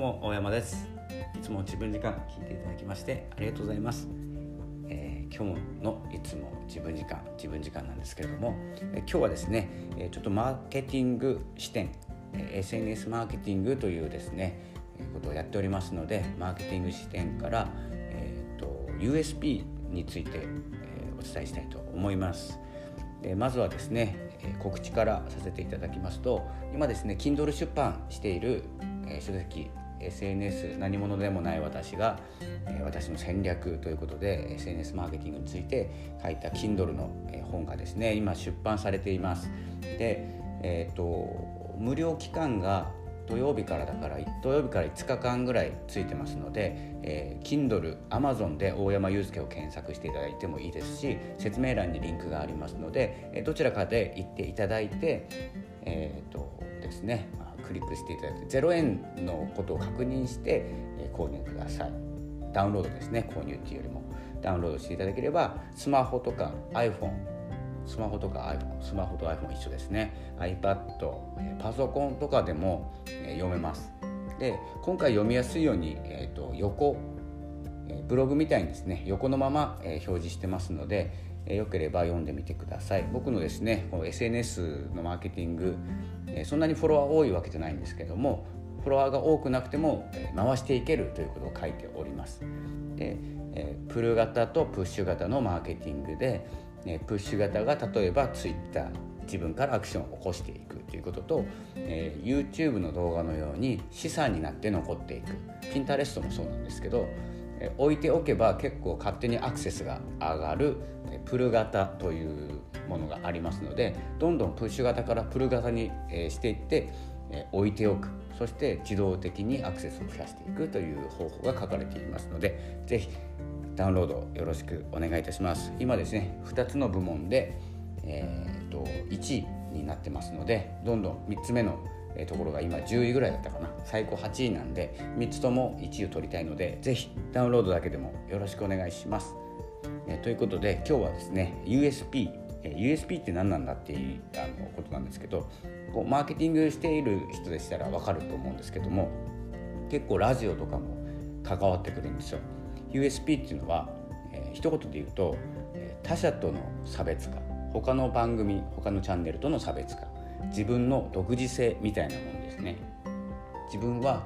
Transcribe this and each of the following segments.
も大山です。いつも自分時間聞いていただきましてありがとうございます、えー、今日のいつも自分時間自分時間なんですけれども、えー、今日はですね、え、ちょっとマーケティング視点、え SNS マーケティングというですね、えことをやっておりますのでマーケティング視点から、えーと、USP について、えお伝えしたいと思います。でまずはですね告知からさせていただきますと今ですね Kindle 出版している書籍 SNS 何者でもない私が私の戦略ということで SNS マーケティングについて書いた Kindle の本がですね今出版されています。で、えーと、無料期間が土曜日からだから土曜日から5日間ぐらいついてますので、えー、Kindle、Amazon で大山祐介を検索していただいてもいいですし説明欄にリンクがありますのでどちらかで行っていただいてえーとですね、クリックしていただいて0円のことを確認して、え、購入ください。ダウンロードですね購入っていうよりも。ダウンロードしていただければスマホとか iPhone スマホとか iPhone スマホと iPhone 一緒ですね。iPad パソコンとかでも、え、読めます。で今回読みやすいように、えーと、横ブログみたいにですね横のまま、え、表示してますので、えー、よければ読んでみてください。僕のですねこの SNS のマーケティング、え、そんなにフォロワー多いわけじゃないんですけどもフォロワーが多くなくても、回していけるということを書いております。で、え、プル型とプッシュ型のマーケティングで、え、プッシュ型が例えば Twitter 自分からアクションを起こしていくということと、えー、YouTube の動画のように資産になって残っていく。Pinterest もそうなんですけど置いておけば結構勝手にアクセスが上がるプル型というものがありますのでどんどんプッシュ型からプル型にしていって置いておく。そして自動的にアクセスを増やしていくという方法が書かれていますので是非ダウンロードよろしくお願いいたします。今ですね2つの部門で、えーと、1位になってますのでどんどん3つ目のえところが今10位ぐらいだったかな。最高8位なんで3つとも1位を取りたいのでぜひダウンロードだけでもよろしくお願いします。えということで今日はですね USP USP って何なんだっていうあのことなんですけどこうマーケティングしている人でしたら分かると思うんですけども結構ラジオとかも関わってくるんですよ。USP っていうのは、えー、一言で言うとえ他者との差別化他の番組他のチャンネルとの差別化自分の独自性みたいなもんですね自分は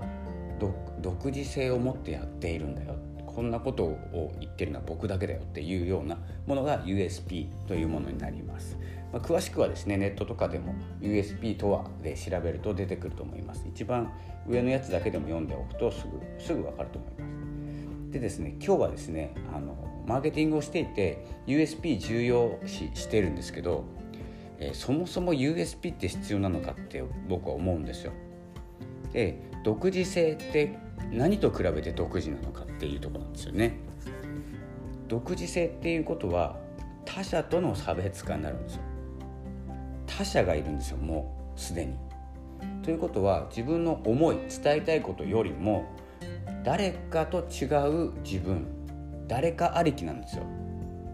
独自性を持ってやっているんだよこんなことを言ってるのは僕だけだよっていうようなものが USP というものになります、まあ、詳しくはですねネットとかでも USP とはで調べると出てくると思います。一番上のやつだけでも読んでおくとすぐすぐ分かると思います。でですね今日はですねあのマーケティングをしていて USP 重要視してるんですけどえー、そもそも USP って必要なのかって僕は思うんですよ。で独自性って何と比べて独自なのかっていうとこなんですよね。独自性っていうことは他者との差別化になるんですよ。他者がいるんですよもうすでに。ということは自分の思い伝えたいことよりも誰かと違う自分誰かありきなんですよ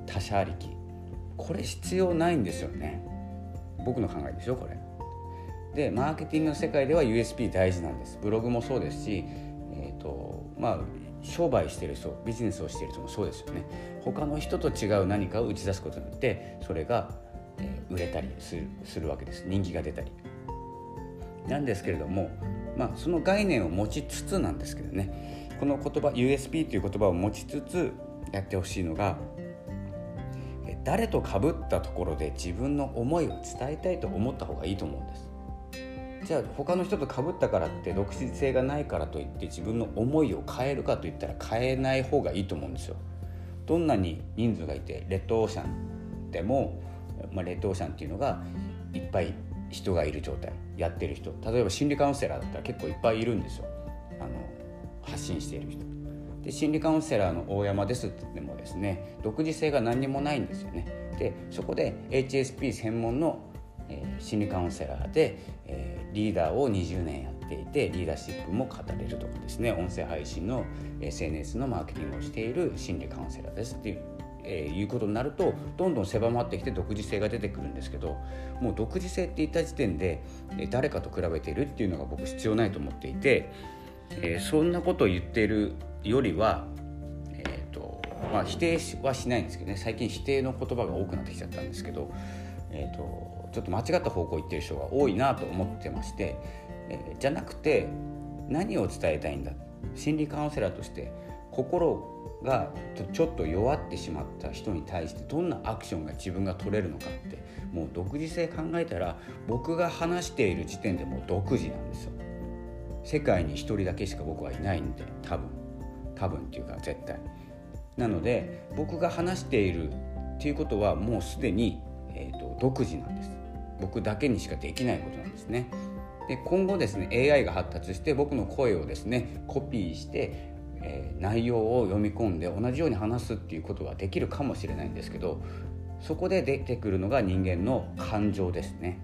他者ありきこれ必要ないんですよね僕の考えでしょこれ。でマーケティングの世界では USP 大事なんですブログもそうですし、えーとまあ、商売してる人ビジネスをしている人もそうですよね。他の人と違う何かを打ち出すことによってそれが、えー、売れたりするするわけです。人気が出たり。なんですけれども、まあ、その概念を持ちつつなんですけどね。この言葉 USP という言葉を持ちつつやってほしいのが誰と被ったところで自分の思いを伝えたいと思った方がいいと思うんです。じゃあ他の人と被ったからって独自性がないからといって自分の思いを変えるかといったら変えない方がいいと思うんですよ。どんなに人数がいてレッドオーシャンでも、まあ、レッドオーシャンっていうのがいっぱい人がいる状態やってる人。例えば心理カウンセラーだったら結構いっぱいいるんですよ。あの発信している人。で心理カウンセラーの大山ですって言ってもですね独自性が何にもないんですよね。でそこで HSP 専門の、えー、心理カウンセラーで、え、リーダーを20年やっていてリーダーシップも語れるとかですね音声配信の SNS のマーケティングをしている心理カウンセラーですっていうえー、いうことになるとどんどん狭まってきて独自性が出てくるんですけどもう独自性って言った時点でえ誰かと比べているっていうのが僕必要ないと思っていてえー、そんなことを言っているよりは、えーとまあ、否定はしないんですけどね最近否定の言葉が多くなってきちゃったんですけど、えーと、ちょっと間違った方向行ってる人が多いなと思ってまして、えー、じゃなくて何を伝えたいんだ？心理カウンセラーとして心がちょっと弱ってしまった人に対してどんなアクションが自分が取れるのかってもう独自性考えたら僕が話している時点でもう独自なんですよ。世界に1人だけしか僕はいないんで多分多分っていうか絶対。なので僕が話しているっていうことはもうすでに、えーと、独自なんです。僕だけにしかできないことなんですね。で今後ですね AI が発達して僕の声をですねコピーしてえ、内容を読み込んで同じように話すっていうことはできるかもしれないんですけどそこで出てくるのが人間の感情ですね。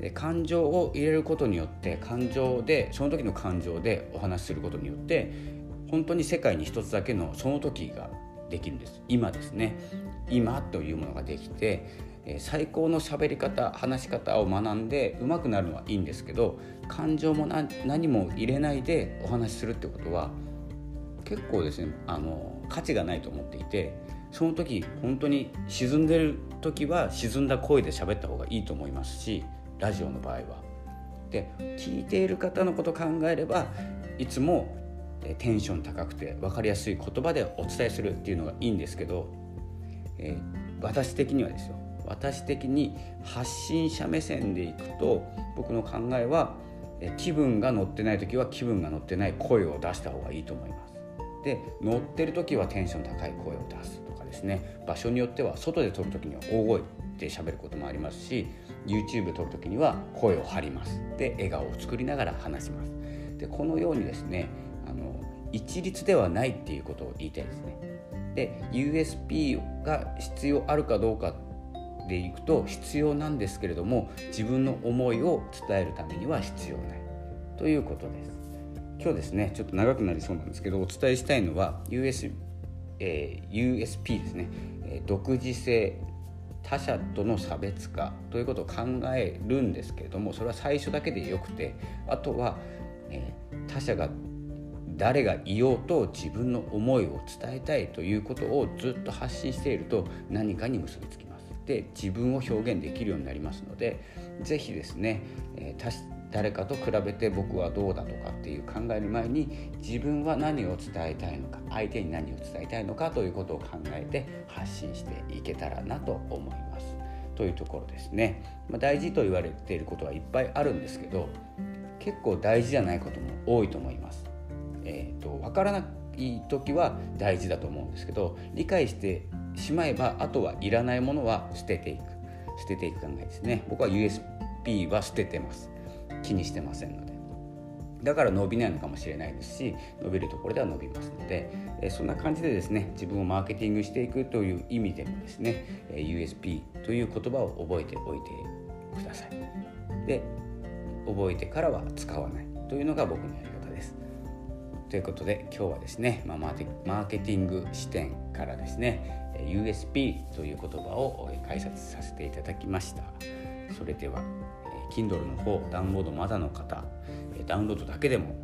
で感情を入れることによって感情でその時の感情でお話しすることによって本当に世界に一つだけのその時ができるんです今ですね今というものができて最高の喋り方話し方を学んで上手くなるのはいいんですけど感情も何も入れないでお話しするってことは結構ですねあの価値がないと思っていてその時本当に沈んでる時は沈んだ声で喋った方がいいと思いますしラジオの場合は。で聞いている方のこと考えればいつもテンション高くて分かりやすい言葉でお伝えするっていうのがいいんですけど、えー、私的にはですよ私的に発信者目線でいくと僕の考えは気分が乗ってない時は気分が乗ってない声を出した方がいいと思います。で乗ってる時はテンション高い声を出すとかですね。場所によっては外で撮る時には大声で喋ることもありますし YouTube 撮る時には声を張ります。で笑顔を作りながら話します。でこのようにですねあの一律ではないっていうことを言いたいですね。で USP が必要あるかどうかでいくと必要なんですけれども自分の思いを伝えるためには必要ない。ということです。今日ですねちょっと長くなりそうなんですけどお伝えしたいのは US、えー、USP ですね、え、独自性他者との差別化ということを考えるんですけれどもそれは最初だけでよくてあとは、えー、他者が誰がいようと自分の思いを伝えたいということをずっと発信していると何かに結びつきます。で自分を表現できるようになりますので是非ですね、えー誰かと比べて僕はどうだとかっていう考える前に自分は何を伝えたいのか相手に何を伝えたいのかということを考えて発信していけたらなと思います。というところですね。まあ、大事と言われていることはいっぱいあるんですけど結構大事じゃないことも多いと思います。えーと、と分からない時は大事だと思うんですけど理解してしまえばあとはいらないものは捨てていく。捨てていく考えですね。僕は USB は捨ててます。気にしてませんので。だから伸びないのかもしれないですし伸びるところでは伸びますので、えそんな感じでですね自分をマーケティングしていくという意味でもですね USP という言葉を覚えておいてください。で覚えてからは使わない。というのが僕のやり方です。ということで今日はですね、まあ、マーケティング視点からですね USP という言葉を解説させていただきました。それでは Kindle の方ダウンロードまだの方ダウンロードだけでも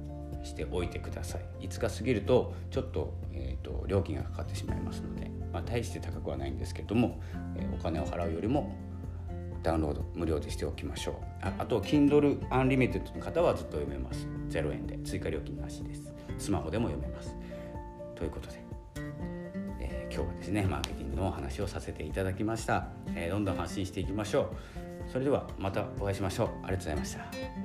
しておいてください。5日過ぎるとちょっと,、えーと、料金がかかってしまいますので、まあ、大して高くはないんですけども、え、お金を払うよりもダウンロード無料でしておきましょう。ああと Kindle Unlimited の方はずっと読めます。0円で。追加料金なしです。スマホでも読めます。ということで、今日はですねマーケティングのお話をさせていただきました、えー、どんどん発信していきましょう。それではまたお会いしましょう。ありがとうございました。